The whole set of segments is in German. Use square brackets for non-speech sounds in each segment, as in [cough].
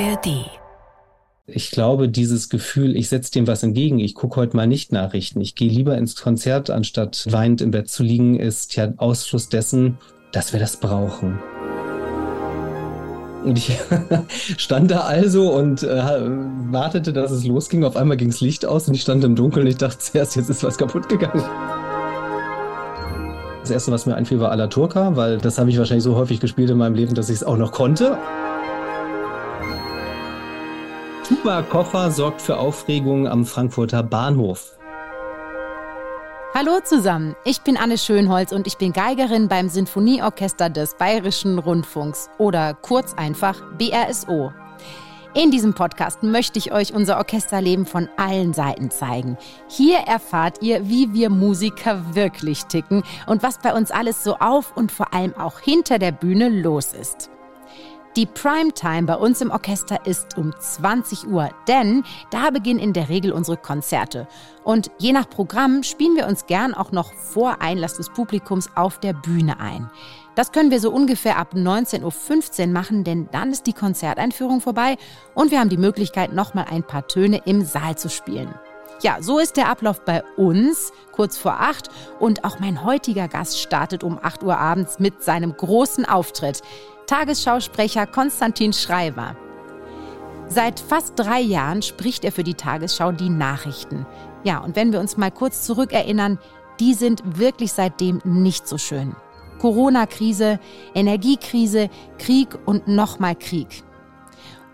ARD. Ich glaube, dieses Gefühl, ich setze dem was entgegen, ich gucke heute mal nicht Nachrichten, ich gehe lieber ins Konzert, anstatt weinend im Bett zu liegen, ist ja Ausfluss dessen, dass wir das brauchen. Und ich [laughs] stand da also und äh, wartete, dass es losging. Auf einmal ging das Licht aus und ich stand im Dunkeln und ich dachte zuerst, jetzt ist was kaputt gegangen. Das erste, was mir einfiel, war Ala Turca, weil das habe ich wahrscheinlich so häufig gespielt in meinem Leben, dass ich es auch noch konnte. Tuba-Koffer sorgt für Aufregung am Frankfurter Bahnhof. Hallo zusammen, ich bin Anne Schönholz und ich bin Geigerin beim Sinfonieorchester des Bayerischen Rundfunks oder kurz einfach BRSO. In diesem Podcast möchte ich euch unser Orchesterleben von allen Seiten zeigen. Hier erfahrt ihr, wie wir Musiker wirklich ticken und was bei uns alles so auf und vor allem auch hinter der Bühne los ist. Die Primetime bei uns im Orchester ist um 20 Uhr, denn da beginnen in der Regel unsere Konzerte. Und je nach Programm spielen wir uns gern auch noch vor Einlass des Publikums auf der Bühne ein. Das können wir so ungefähr ab 19.15 Uhr machen, denn dann ist die Konzerteinführung vorbei und wir haben die Möglichkeit, nochmal ein paar Töne im Saal zu spielen. Ja, so ist der Ablauf bei uns, kurz vor acht. Und auch mein heutiger Gast startet um 8 Uhr abends mit seinem großen Auftritt. Tagesschausprecher Konstantin Schreiber. Seit fast drei Jahren spricht er für die Tagesschau die Nachrichten. Ja, und wenn wir uns mal kurz zurückerinnern, die sind wirklich seitdem nicht so schön. Corona-Krise, Energiekrise, Krieg und nochmal Krieg.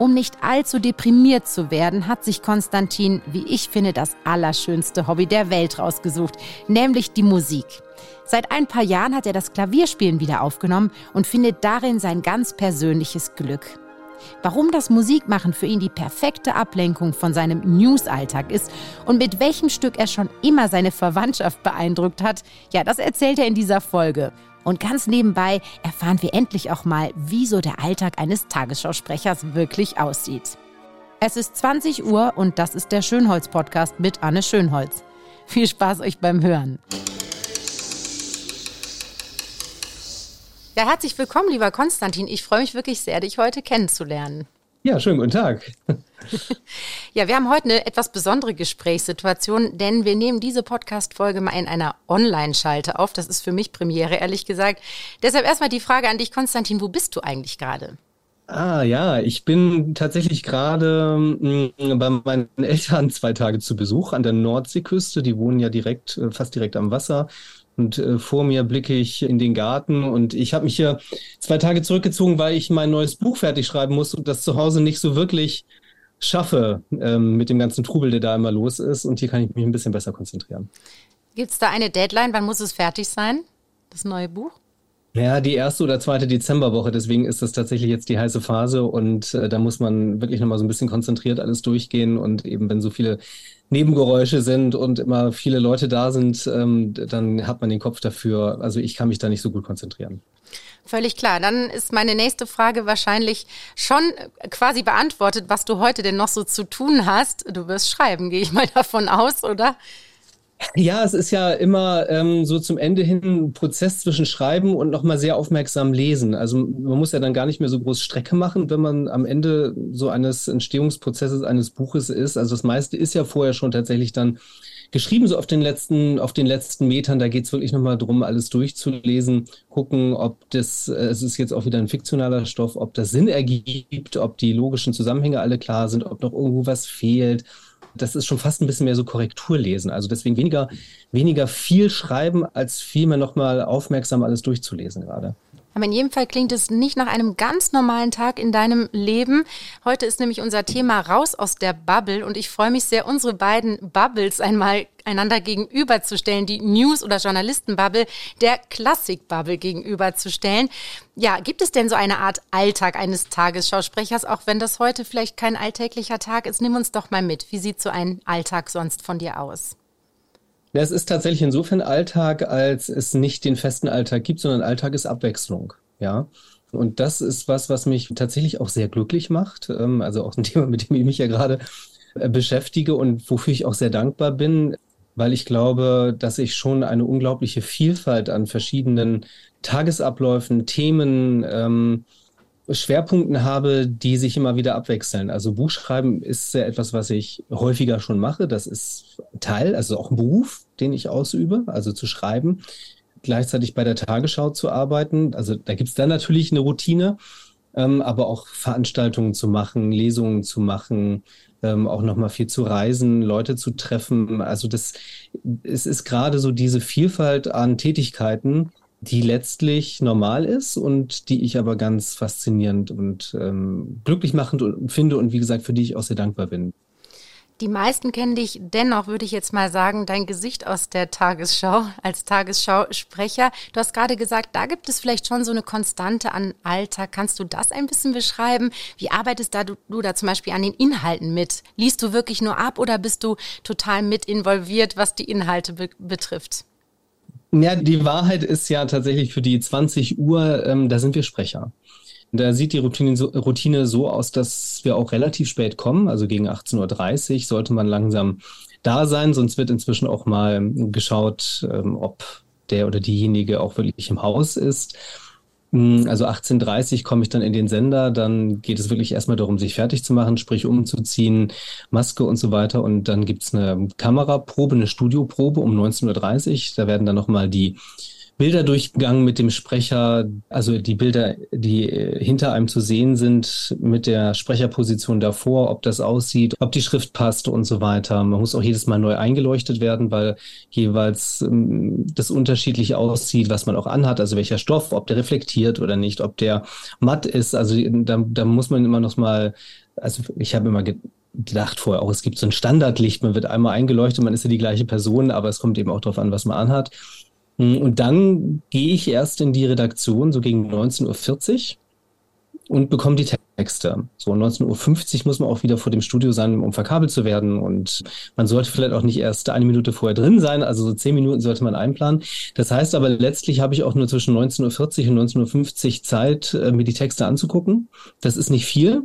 Um nicht allzu deprimiert zu werden, hat sich Konstantin, wie ich finde, das allerschönste Hobby der Welt rausgesucht, nämlich die Musik. Seit ein paar Jahren hat er das Klavierspielen wieder aufgenommen und findet darin sein ganz persönliches Glück. Warum das Musikmachen für ihn die perfekte Ablenkung von seinem News-Alltag ist und mit welchem Stück er schon immer seine Verwandtschaft beeindruckt hat, ja, das erzählt er in dieser Folge. Und ganz nebenbei erfahren wir endlich auch mal, wie so der Alltag eines Tagesschausprechers wirklich aussieht. Es ist 20 Uhr und das ist der Schönholz-Podcast mit Anne Schönholz. Viel Spaß euch beim Hören. Ja, herzlich willkommen, lieber Konstantin. Ich freue mich wirklich sehr, dich heute kennenzulernen. Ja, schönen guten Tag. [laughs] ja, wir haben heute eine etwas besondere Gesprächssituation, denn wir nehmen diese Podcast-Folge mal in einer Online-Schalte auf. Das ist für mich Premiere, ehrlich gesagt. Deshalb erstmal die Frage an dich, Konstantin, wo bist du eigentlich gerade? Ah ja, ich bin tatsächlich gerade mm, bei meinen Eltern zwei Tage zu Besuch an der Nordseeküste. Die wohnen ja direkt, äh, fast direkt am Wasser. Und äh, vor mir blicke ich in den Garten und ich habe mich hier zwei Tage zurückgezogen, weil ich mein neues Buch fertig schreiben muss und das zu Hause nicht so wirklich schaffe ähm, mit dem ganzen Trubel, der da immer los ist. Und hier kann ich mich ein bisschen besser konzentrieren. Gibt es da eine Deadline? Wann muss es fertig sein, das neue Buch? Ja, die erste oder zweite Dezemberwoche, deswegen ist das tatsächlich jetzt die heiße Phase und äh, da muss man wirklich nochmal so ein bisschen konzentriert alles durchgehen und eben wenn so viele Nebengeräusche sind und immer viele Leute da sind, ähm, dann hat man den Kopf dafür. Also ich kann mich da nicht so gut konzentrieren. Völlig klar. Dann ist meine nächste Frage wahrscheinlich schon quasi beantwortet, was du heute denn noch so zu tun hast. Du wirst schreiben, gehe ich mal [laughs] davon aus, oder? Ja, es ist ja immer ähm, so zum Ende hin ein Prozess zwischen Schreiben und nochmal sehr aufmerksam lesen. Also man muss ja dann gar nicht mehr so groß Strecke machen, wenn man am Ende so eines Entstehungsprozesses eines Buches ist. Also das meiste ist ja vorher schon tatsächlich dann geschrieben, so auf den letzten, auf den letzten Metern. Da geht's wirklich nochmal drum, alles durchzulesen, gucken, ob das, äh, es ist jetzt auch wieder ein fiktionaler Stoff, ob das Sinn ergibt, ob die logischen Zusammenhänge alle klar sind, ob noch irgendwo was fehlt das ist schon fast ein bisschen mehr so Korrekturlesen. Also deswegen weniger, weniger viel schreiben, als vielmehr nochmal aufmerksam alles durchzulesen gerade. Aber in jedem Fall klingt es nicht nach einem ganz normalen Tag in deinem Leben. Heute ist nämlich unser Thema raus aus der Bubble und ich freue mich sehr, unsere beiden Bubbles einmal einander gegenüberzustellen, die News- oder Journalistenbubble der Klassik-Bubble gegenüberzustellen. Ja, gibt es denn so eine Art Alltag eines Tagesschausprechers, auch wenn das heute vielleicht kein alltäglicher Tag ist? Nimm uns doch mal mit. Wie sieht so ein Alltag sonst von dir aus? Ja, es ist tatsächlich insofern Alltag, als es nicht den festen Alltag gibt, sondern Alltag ist Abwechslung. Ja. Und das ist was, was mich tatsächlich auch sehr glücklich macht. Ähm, also auch ein [laughs] Thema, mit dem ich mich ja gerade äh, beschäftige und wofür ich auch sehr dankbar bin, weil ich glaube, dass ich schon eine unglaubliche Vielfalt an verschiedenen Tagesabläufen, Themen ähm, Schwerpunkten habe, die sich immer wieder abwechseln. Also Buchschreiben ist ja etwas, was ich häufiger schon mache. Das ist Teil, also auch ein Beruf, den ich ausübe, also zu schreiben. Gleichzeitig bei der Tagesschau zu arbeiten. Also da gibt es dann natürlich eine Routine, ähm, aber auch Veranstaltungen zu machen, Lesungen zu machen, ähm, auch nochmal viel zu reisen, Leute zu treffen. Also das, es ist gerade so diese Vielfalt an Tätigkeiten, die letztlich normal ist und die ich aber ganz faszinierend und ähm, glücklich machend finde und wie gesagt, für die ich auch sehr dankbar bin. Die meisten kennen dich dennoch, würde ich jetzt mal sagen, dein Gesicht aus der Tagesschau als Tagesschausprecher. Du hast gerade gesagt, da gibt es vielleicht schon so eine Konstante an Alter. Kannst du das ein bisschen beschreiben? Wie arbeitest da du, du da zum Beispiel an den Inhalten mit? Liest du wirklich nur ab oder bist du total mit involviert, was die Inhalte be betrifft? Ja, die Wahrheit ist ja tatsächlich für die 20 Uhr, ähm, da sind wir Sprecher. Da sieht die Routine so, Routine so aus, dass wir auch relativ spät kommen. Also gegen 18.30 Uhr sollte man langsam da sein, sonst wird inzwischen auch mal geschaut, ähm, ob der oder diejenige auch wirklich im Haus ist. Hm, also 18.30 komme ich dann in den Sender, dann geht es wirklich erstmal darum, sich fertig zu machen, sprich umzuziehen, Maske und so weiter. Und dann gibt's eine Kameraprobe, eine Studioprobe um 19.30 Uhr. Da werden dann nochmal die Bilder durchgegangen mit dem Sprecher, also die Bilder, die äh, hinter einem zu sehen sind, mit der Sprecherposition davor, ob das aussieht, ob die Schrift passt und so weiter. Man muss auch jedes Mal neu eingeleuchtet werden, weil jeweils ähm, das unterschiedlich aussieht, was man auch anhat, also welcher Stoff, ob der reflektiert oder nicht, ob der matt ist. Also da, da muss man immer noch mal, also ich habe immer gedacht vorher auch, es gibt so ein Standardlicht, man wird einmal eingeleuchtet, man ist ja die gleiche Person, aber es kommt eben auch darauf an, was man anhat. Hm, und dann gehe ich erst in die Redaktion, so gegen 19.40 Uhr und bekomme die Texte. So 19.50 Uhr muss man auch wieder vor dem Studio sein, um verkabelt zu werden. Und man sollte vielleicht auch nicht erst eine Minute vorher drin sein, also so zehn Minuten sollte man einplanen. Das heißt aber, letztlich habe ich auch nur zwischen 19.40 Uhr und 19.50 Uhr Zeit, äh, mir die Texte anzugucken. Das ist nicht viel.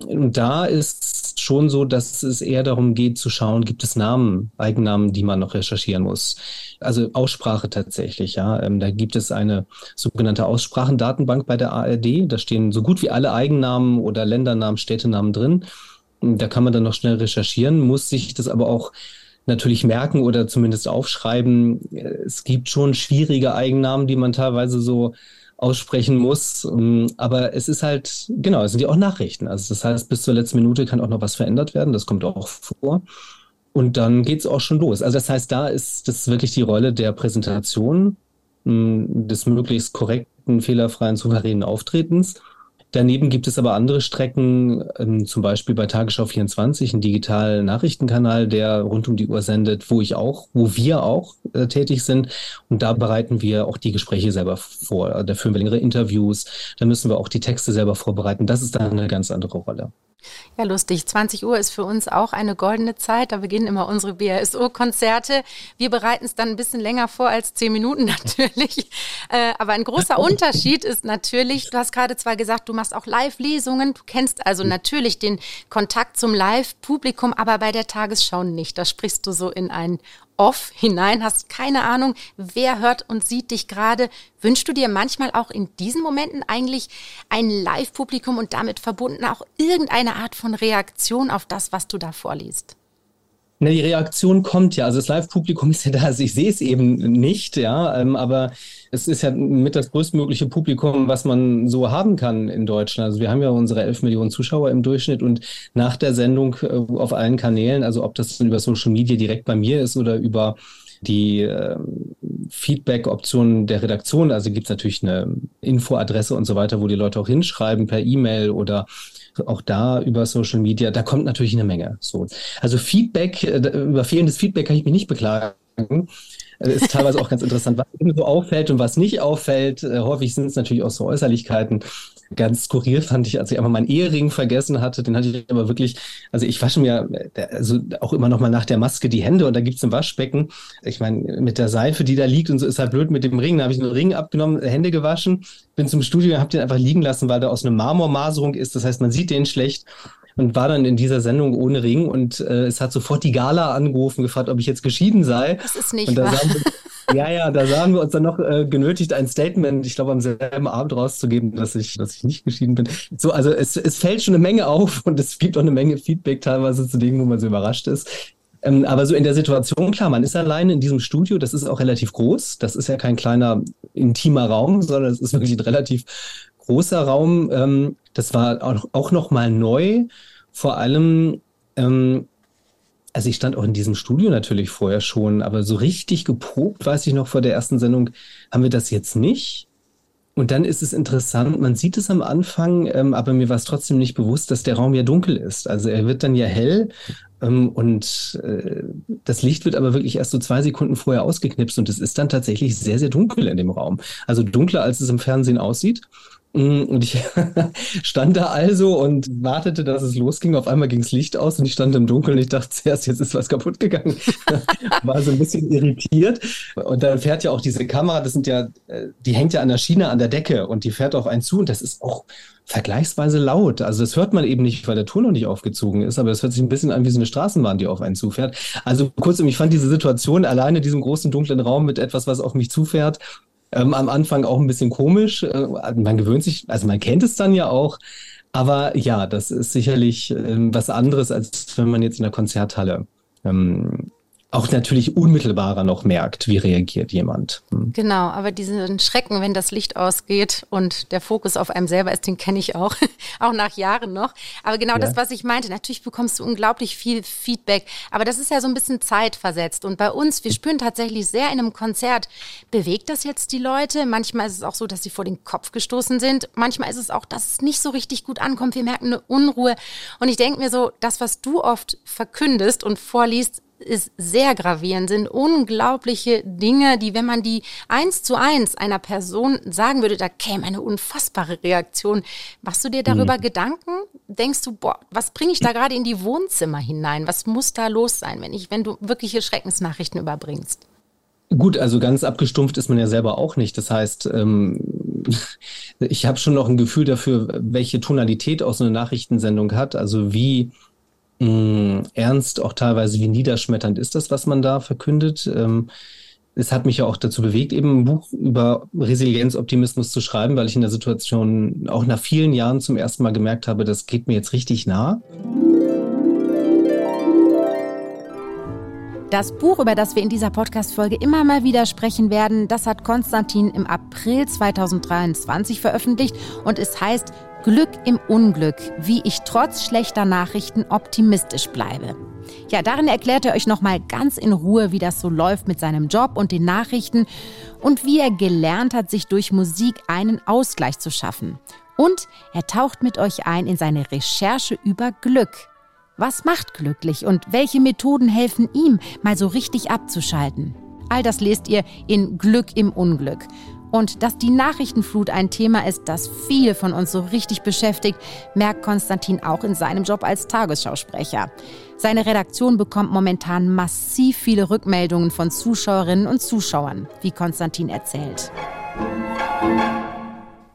Da ist schon so, dass es eher darum geht zu schauen, gibt es Namen, Eigennamen, die man noch recherchieren muss. Also Aussprache tatsächlich, ja. Ähm, da gibt es eine sogenannte Aussprachendatenbank bei der ARD. Da stehen so gut wie alle Eigennamen oder Ländernamen, Städtenamen drin. Da kann man dann noch schnell recherchieren, muss sich das aber auch natürlich merken oder zumindest aufschreiben. Es gibt schon schwierige Eigennamen, die man teilweise so aussprechen muss. Ähm, aber es ist halt, genau, es sind ja auch Nachrichten. Also das heißt, bis zur letzten Minute kann auch noch was verändert werden. Das kommt auch vor. Und dann geht es auch schon los. Also das heißt, da ist das wirklich die Rolle der Präsentation, hm, des möglichst korrekten, fehlerfreien, souveränen Auftretens Daneben gibt es aber andere Strecken, ähm, zum Beispiel bei Tagesschau 24, einen digitalen Nachrichtenkanal, der rund um die Uhr sendet, wo ich auch, wo wir auch äh, tätig sind. Und da bereiten wir auch die Gespräche selber vor. Da führen wir längere Interviews. Da müssen wir auch die Texte selber vorbereiten. Das ist dann eine ganz andere Rolle. Ja, lustig. 20 Uhr ist für uns auch eine goldene Zeit. Da beginnen immer unsere BASO-Konzerte. Wir bereiten es dann ein bisschen länger vor als zehn Minuten [laughs] natürlich. Äh, aber ein großer [laughs] Unterschied ist natürlich, du hast gerade zwar gesagt, du machst auch Live-Lesungen. Du kennst also natürlich den Kontakt zum Live-Publikum, aber bei der Tagesschau nicht. Da sprichst du so in ein off hinein, hast keine Ahnung, wer hört und sieht dich gerade. Wünschst du dir manchmal auch in diesen Momenten eigentlich ein Live-Publikum und damit verbunden auch irgendeine Art von Reaktion auf das, was du da vorliest? Na, die Reaktion kommt ja. Also das Live-Publikum ist ja da. Also ich sehe es eben nicht, ja. Ähm, aber es ist ja mit das größtmögliche Publikum, was man so haben kann in Deutschland. Also wir haben ja unsere 11 Millionen Zuschauer im Durchschnitt und nach der Sendung äh, auf allen Kanälen, also ob das dann über Social Media direkt bei mir ist oder über die äh, Feedback-Optionen der Redaktion, also gibt es natürlich eine Infoadresse und so weiter, wo die Leute auch hinschreiben per E-Mail oder auch da über Social Media, da kommt natürlich eine Menge. So. Also Feedback, äh, über fehlendes Feedback kann ich mich nicht beklagen. Das ist teilweise auch ganz interessant, was eben so auffällt und was nicht auffällt. Äh, häufig sind es natürlich auch so Äußerlichkeiten. Ganz skurril fand ich, als ich einmal meinen Ehering vergessen hatte, den hatte ich aber wirklich, also ich wasche mir äh, also auch immer noch mal nach der Maske die Hände und da gibt es ein Waschbecken. Ich meine, mit der Seife, die da liegt und so ist halt blöd mit dem Ring. Da habe ich den Ring abgenommen, Hände gewaschen, bin zum Studio und habe den einfach liegen lassen, weil der aus einer Marmormaserung ist. Das heißt, man sieht den schlecht und war dann in dieser Sendung ohne Ring und äh, es hat sofort die Gala angerufen, gefragt, ob ich jetzt geschieden sei. Das ist nicht wahr. [laughs] Ja, ja, da sahen wir uns dann noch äh, genötigt, ein Statement, ich glaube, am selben Abend rauszugeben, dass ich, dass ich nicht geschieden bin. So, also es, es fällt schon eine Menge auf [laughs] und es gibt auch eine Menge Feedback teilweise zu Dingen, wo man so überrascht ist. Ähm, aber so in der Situation, klar, man ist alleine in diesem Studio, das ist auch relativ groß. Das ist ja kein kleiner, intimer Raum, sondern es ist wirklich ein relativ großer Raum. Ähm, das war auch, auch noch mal neu. Vor allem, ähm, also ich stand auch in diesem Studio natürlich vorher schon, aber so richtig geprobt, weiß ich noch vor der ersten Sendung, haben wir das jetzt nicht. Und dann ist es interessant, man sieht es am Anfang, ähm, aber mir war es trotzdem nicht bewusst, dass der Raum ja dunkel ist. Also er wird dann ja hell ähm, und äh, das Licht wird aber wirklich erst so zwei Sekunden vorher ausgeknipst und es ist dann tatsächlich sehr, sehr dunkel in dem Raum. Also dunkler, als es im Fernsehen aussieht. Mm, und ich [laughs] stand da also und wartete, dass es losging. Auf einmal ging das Licht aus und ich stand im Dunkeln. Ich dachte [laughs] zuerst, jetzt ist was kaputt gegangen. [laughs] War so ein bisschen irritiert. Und dann fährt ja auch diese Kamera, das sind ja, äh, die hängt ja an der Schiene an der Decke und die fährt auf einen zu und das ist auch vergleichsweise laut. Also das hört man eben nicht, weil der Ton noch nicht aufgezogen ist, aber es hört sich ein bisschen an wie so eine Straßenbahn, die auf einen zufährt. Also kurzum, ich fand diese Situation alleine in diesem großen dunklen Raum mit etwas, was auf mich zufährt, ähm, am Anfang auch ein bisschen komisch. Äh, man gewöhnt sich, also man kennt es dann ja auch. Aber ja, das ist sicherlich ähm, was anderes, als wenn man jetzt in der Konzerthalle ähm, auch natürlich unmittelbarer noch merkt, wie reagiert jemand. Hm. Genau, aber diesen Schrecken, wenn das Licht ausgeht und der Fokus auf einem selber ist, den kenne ich auch, [laughs] auch nach Jahren noch. Aber genau ja. das, was ich meinte, natürlich bekommst du unglaublich viel Feedback, aber das ist ja so ein bisschen zeitversetzt. Und bei uns, wir spüren tatsächlich sehr in einem Konzert, bewegt das jetzt die Leute? Manchmal ist es auch so, dass sie vor den Kopf gestoßen sind. Manchmal ist es auch, dass es nicht so richtig gut ankommt. Wir merken eine Unruhe. Und ich denke mir so, das, was du oft verkündest und vorliest, ist sehr gravierend, sind unglaubliche Dinge, die, wenn man die eins zu eins einer Person sagen würde, da käme eine unfassbare Reaktion. Machst du dir darüber mhm. Gedanken? Denkst du, boah, was bringe ich da gerade in die Wohnzimmer hinein? Was muss da los sein, wenn ich, wenn du wirkliche Schreckensnachrichten überbringst? Gut, also ganz abgestumpft ist man ja selber auch nicht. Das heißt, ähm, [laughs] ich habe schon noch ein Gefühl dafür, welche Tonalität auch so eine Nachrichtensendung hat. Also wie mh, mm, ernst, auch teilweise wie niederschmetternd ist das, was man da verkündet. Ähm, es hat mich ja auch dazu bewegt, eben ein Buch über Resilienz, Optimismus zu schreiben, weil ich in der Situation auch nach vielen Jahren zum ersten Mal gemerkt habe, das geht mir jetzt richtig nah. Das Buch, über das wir in dieser Podcast-Folge immer mal wieder sprechen werden, das hat Konstantin im April 2023 veröffentlicht und es heißt Glück im Unglück, wie ich trotz schlechter Nachrichten optimistisch bleibe. Ja, darin erklärt er euch nochmal ganz in Ruhe, wie das so läuft mit seinem Job und den Nachrichten und wie er gelernt hat, sich durch Musik einen Ausgleich zu schaffen. Und er taucht mit euch ein in seine Recherche über Glück. Was macht glücklich und welche Methoden helfen ihm, mal so richtig abzuschalten? All das lest ihr in Glück im Unglück. Und dass die Nachrichtenflut ein Thema ist, das viele von uns so richtig beschäftigt, merkt Konstantin auch in seinem Job als Tagesschausprecher. Seine Redaktion bekommt momentan massiv viele Rückmeldungen von Zuschauerinnen und Zuschauern, wie Konstantin erzählt.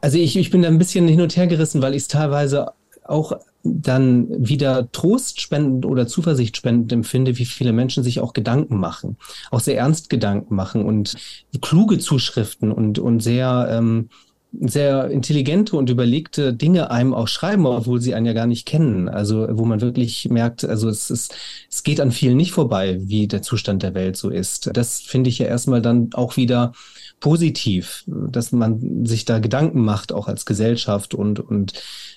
Also ich, ich bin da ein bisschen hin und her gerissen, weil ich es teilweise auch dann wieder trostspendend oder zuversichtspendend empfinde, wie viele Menschen sich auch Gedanken machen, auch sehr ernst Gedanken machen und kluge Zuschriften und, und sehr, ähm, sehr intelligente und überlegte Dinge einem auch schreiben, obwohl sie einen ja gar nicht kennen. Also wo man wirklich merkt, also es ist, es geht an vielen nicht vorbei, wie der Zustand der Welt so ist. Das finde ich ja erstmal dann auch wieder positiv, dass man sich da Gedanken macht, auch als Gesellschaft und, und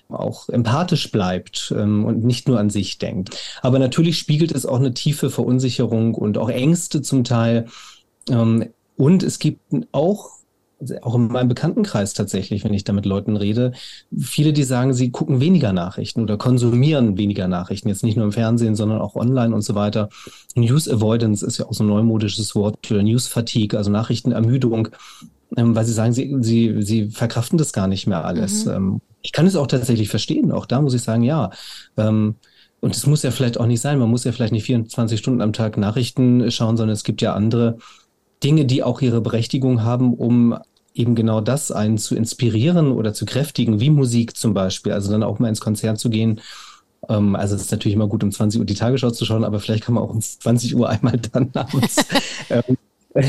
auch empathisch bleibt ähm, und nicht nur an sich denkt. Aber natürlich spiegelt es auch eine tiefe Verunsicherung und auch Ängste zum Teil. Ähm, und es gibt auch auch in meinem Bekanntenkreis tatsächlich, wenn ich da mit Leuten rede, viele, die sagen, sie gucken weniger Nachrichten oder konsumieren weniger Nachrichten, jetzt nicht nur im Fernsehen, sondern auch online und so weiter. News Avoidance ist ja auch so ein neumodisches Wort für News Fatigue, also Nachrichtenermüdung, ähm, weil sie sagen, sie, sie, sie verkraften das gar nicht mehr alles. Mhm. Ähm, ich kann es auch tatsächlich verstehen. Auch da muss ich sagen, ja. Ähm, und es muss ja vielleicht auch nicht sein. Man muss ja vielleicht nicht 24 Stunden am Tag Nachrichten schauen, sondern es gibt ja andere Dinge, die auch ihre Berechtigung haben, um eben genau das einen zu inspirieren oder zu kräftigen, wie Musik zum Beispiel. Also dann auch mal ins Konzert zu gehen. Ähm, also es ist natürlich immer gut, um 20 Uhr die Tagesschau zu schauen, aber vielleicht kann man auch um 20 Uhr einmal [laughs] dann abends ähm,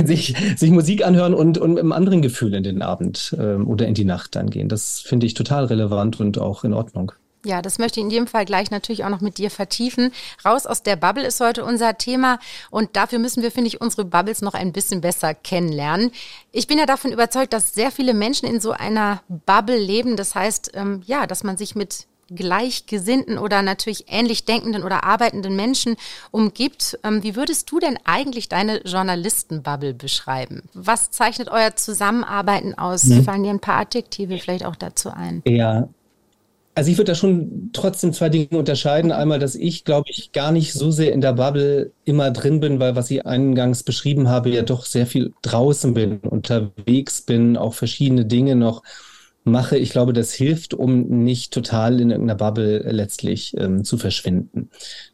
sich, sich Musik anhören und, und mit einem anderen Gefühl in den Abend ähm, oder in die Nacht dann gehen. Das finde ich total relevant und auch in Ordnung. Ja, das möchte ich in jedem Fall gleich natürlich auch noch mit dir vertiefen. Raus aus der Bubble ist heute unser Thema und dafür müssen wir, finde ich, unsere Bubbles noch ein bisschen besser kennenlernen. Ich bin ja davon überzeugt, dass sehr viele Menschen in so einer Bubble leben. Das heißt, ähm, ja, dass man sich mit gleichgesinnten oder natürlich ähnlich denkenden oder arbeitenden Menschen umgibt. Ähm, wie würdest du denn eigentlich deine Journalistenbubble beschreiben? Was zeichnet euer Zusammenarbeiten aus? Hm. Fallen dir ein paar Adjektive vielleicht auch dazu ein? Ja, also ich würde da schon trotzdem zwei Dinge unterscheiden. Einmal, dass ich, glaube ich, gar nicht so sehr in der Bubble immer drin bin, weil was ich eingangs beschrieben habe, ja doch sehr viel draußen bin, unterwegs bin, auch verschiedene Dinge noch mache. Ich glaube, das hilft, um nicht total in irgendeiner Bubble letztlich ähm, zu verschwinden.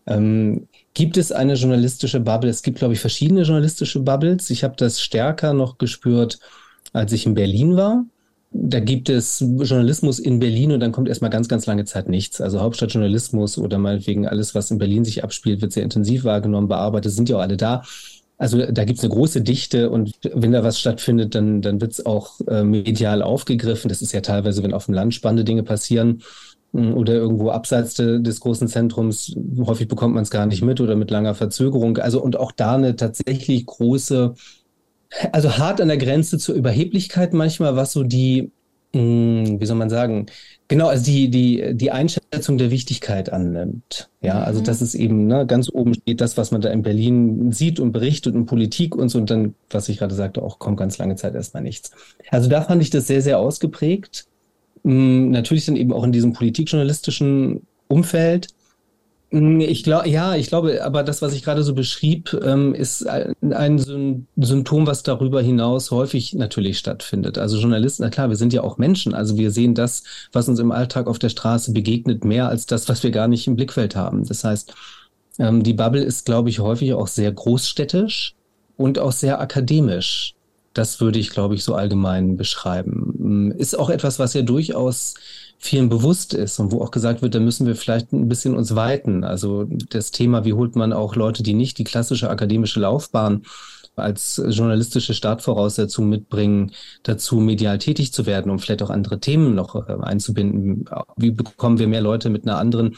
Ähm, gibt es eine journalistische Bubble? Es gibt, glaube ich, verschiedene journalistische Bubbles. Ich habe das stärker noch gespürt, als ich in Berlin war da gibt es Journalismus in Berlin und dann kommt erstmal ganz, ganz lange Zeit nichts. Also Hauptstadtjournalismus oder meinetwegen alles, was in Berlin sich abspielt, wird sehr intensiv wahrgenommen, bearbeitet, sind ja auch alle da. Also da gibt es eine große Dichte und wenn da was stattfindet, dann, dann wird es auch äh, medial aufgegriffen. Das ist ja teilweise, wenn auf dem Land spannende Dinge passieren hm, oder irgendwo abseits de, des großen Zentrums, häufig bekommt man es gar nicht mit oder mit langer Verzögerung. Also und auch da eine tatsächlich große also hart an der Grenze zur Überheblichkeit manchmal, was so die, mh, hm, wie soll man sagen, genau, also die, die, die Einschätzung der Wichtigkeit annimmt. Ja, also mhm. das ist eben, ne, ganz oben steht das, was man da in Berlin sieht und berichtet und Politik und so und dann, was ich gerade sagte, auch kommt ganz lange Zeit erstmal nichts. Also da fand ich das sehr, sehr ausgeprägt. Mh, hm, natürlich dann eben auch in diesem politikjournalistischen Umfeld. Mm, ich glaube, ja, ich glaube, aber das, was ich gerade so beschrieb, ähm, ist ein Symptom, was darüber hinaus häufig natürlich stattfindet. Also Journalisten, na klar, wir sind ja auch Menschen. Also wir sehen das, was uns im Alltag auf der Straße begegnet, mehr als das, was wir gar nicht im Blickfeld haben. Das heißt, ähm, die Bubble ist, glaube ich, häufig auch sehr großstädtisch und auch sehr akademisch. Das würde ich, glaube ich, so allgemein beschreiben. Mm, ist auch etwas, was ja durchaus vielen bewusst ist und wo auch gesagt wird, da müssen wir vielleicht ein bisschen uns weiten. Also das Thema, wie holt man auch Leute, die nicht die klassische akademische Laufbahn als journalistische Startvoraussetzung mitbringen, dazu medial tätig zu werden, um vielleicht auch andere Themen noch äh, einzubinden. Wie bekommen wir mehr Leute mit einer anderen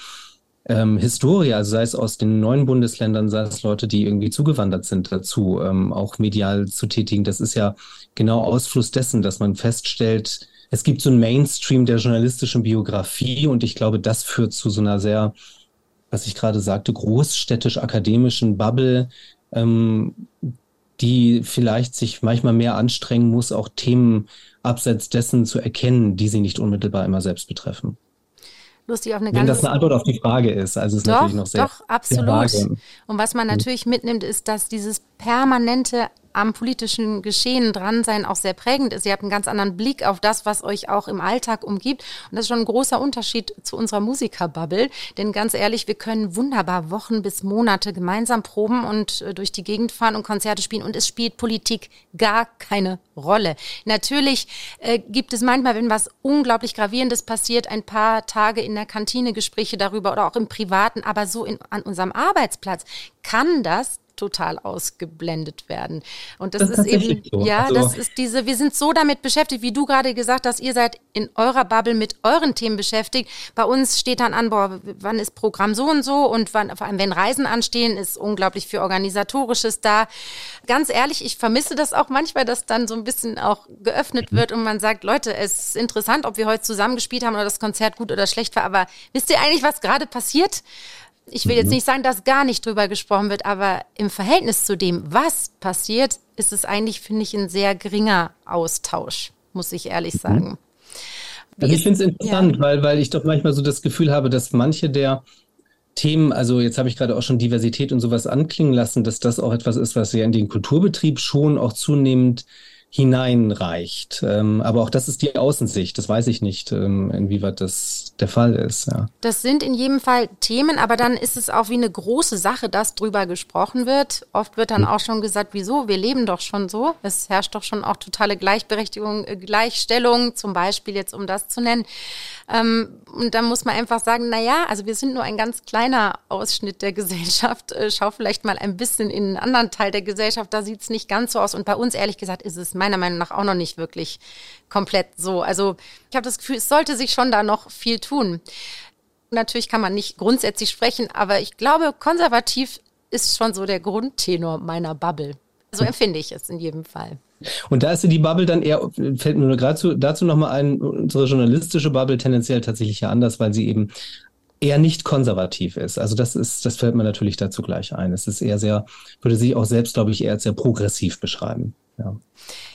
ähm, Historie, also sei es aus den neuen Bundesländern, sei es Leute, die irgendwie zugewandert sind dazu, ähm, auch medial zu tätigen. Das ist ja genau Ausfluss dessen, dass man feststellt, es gibt so einen Mainstream der journalistischen Biografie und ich glaube, das führt zu so einer sehr, was ich gerade sagte, großstädtisch-akademischen Bubble, ähm, die vielleicht sich manchmal mehr anstrengen muss, auch Themen abseits dessen zu erkennen, die sie nicht unmittelbar immer selbst betreffen lustig auf eine Wenn ganz. Das eine Antwort auf die Frage ist, also ist doch, natürlich noch sehr. Doch, absolut. Sehr und was man natürlich mitnimmt, ist, dass dieses permanente am politischen Geschehen dran sein auch sehr prägend ist. Ihr habt einen ganz anderen Blick auf das, was euch auch im Alltag umgibt. Und das ist schon ein großer Unterschied zu unserer Musikerbubble. Denn ganz ehrlich, wir können wunderbar Wochen bis Monate gemeinsam proben und äh, durch die Gegend fahren und Konzerte spielen. Und es spielt Politik gar keine Rolle. Natürlich äh, gibt es manchmal, wenn was unglaublich Gravierendes passiert, ein paar Tage in der Kantine Gespräche darüber oder auch im Privaten. Aber so in, an unserem Arbeitsplatz kann das total ausgeblendet werden. Und das, das ist eben, so. ja, also, das ist diese, wir sind so damit beschäftigt, wie du gerade gesagt hast, ihr seid in eurer Bubble mit euren Themen beschäftigt. Bei uns steht dann an, boah, wann ist Programm so und so und wann, vor allem wenn Reisen anstehen, ist unglaublich viel Organisatorisches da. Ganz ehrlich, ich vermisse das auch manchmal, dass dann so ein bisschen auch geöffnet mhm. wird und man sagt, Leute, es ist interessant, ob wir heute zusammengespielt haben oder das Konzert gut oder schlecht war, aber wisst ihr eigentlich, was gerade passiert? Ich will jetzt mhm. nicht sagen, dass gar nicht drüber gesprochen wird, aber im Verhältnis zu dem, was passiert, ist es eigentlich, finde ich, ein sehr geringer Austausch, muss ich ehrlich mhm. sagen. also ich finde es interessant, ja. weil, weil ich doch manchmal so das Gefühl habe, dass manche der Themen, also jetzt habe ich gerade auch schon Diversität und sowas anklingen lassen, dass das auch etwas ist, was ja in den Kulturbetrieb schon auch zunehmend hineinreicht. Ähm, aber auch das ist die Außensicht. Das weiß ich nicht, ähm, inwieweit das der Fall ist. Ja. Das sind in jedem Fall Themen, aber dann ist es auch wie eine große Sache, dass drüber gesprochen wird. Oft wird dann hm. auch schon gesagt, wieso? Wir leben doch schon so. Es herrscht doch schon auch totale Gleichberechtigung, äh, Gleichstellung, zum Beispiel jetzt, um das zu nennen. Ähm, und dann muss man einfach sagen, na ja, also wir sind nur ein ganz kleiner Ausschnitt der Gesellschaft. Äh, schau vielleicht mal ein bisschen in einen anderen Teil der Gesellschaft, da sieht es nicht ganz so aus. Und bei uns, ehrlich gesagt, ist es meiner Meinung nach auch noch nicht wirklich komplett so. Also ich habe das Gefühl, es sollte sich schon da noch viel tun. Natürlich kann man nicht grundsätzlich sprechen, aber ich glaube, konservativ ist schon so der Grundtenor meiner Bubble. So empfinde ich es in jedem Fall. Und da ist die Bubble dann eher, fällt mir nur dazu, dazu nochmal ein, unsere journalistische Bubble tendenziell tatsächlich ja anders, weil sie eben eher nicht konservativ ist. Also das ist, das fällt mir natürlich dazu gleich ein. Es ist eher sehr, würde sich auch selbst, glaube ich, eher sehr progressiv beschreiben. Ja.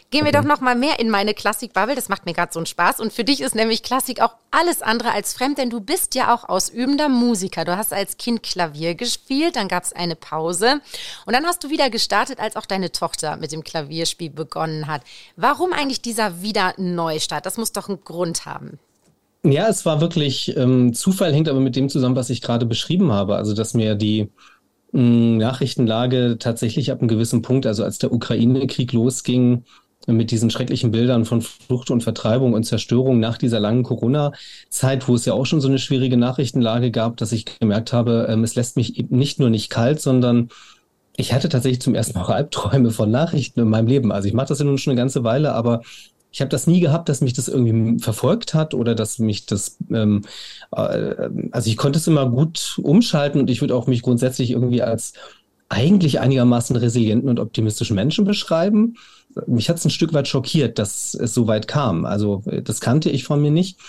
Gehen wir doch noch mal mehr in meine Klassik-Bubble. Das macht mir gerade so einen Spaß. Und für dich ist nämlich Klassik auch alles andere als fremd, denn du bist ja auch ausübender Musiker. Du hast als Kind Klavier gespielt, dann gab es eine Pause und dann hast du wieder gestartet, als auch deine Tochter mit dem Klavierspiel begonnen hat. Warum eigentlich dieser Wieder-Neustart? Das muss doch einen Grund haben. Ja, es war wirklich ähm, Zufall, hängt aber mit dem zusammen, was ich gerade beschrieben habe. Also, dass mir die mh, hm, Nachrichtenlage tatsächlich ab einem gewissen Punkt, also als der Ukraine-Krieg losging, mit diesen schrecklichen Bildern von Flucht und Vertreibung und Zerstörung nach dieser langen Corona-Zeit, wo es ja auch schon so eine schwierige Nachrichtenlage gab, dass ich gemerkt habe, ähm, es lässt mich nicht nur nicht kalt, sondern ich hatte tatsächlich zum ersten Mal Albträume von Nachrichten in meinem Leben. Also ich mache das ja nun schon eine ganze Weile, aber ich habe das nie gehabt, dass mich das irgendwie verfolgt hat oder dass mich das, ähm, äh, also ich konnte es immer gut umschalten und ich würde auch mich grundsätzlich irgendwie als eigentlich einigermaßen resilienten und optimistischen Menschen beschreiben mich hat es ein Stück weit schockiert, dass es so weit kam. Also das kannte ich von mir nicht,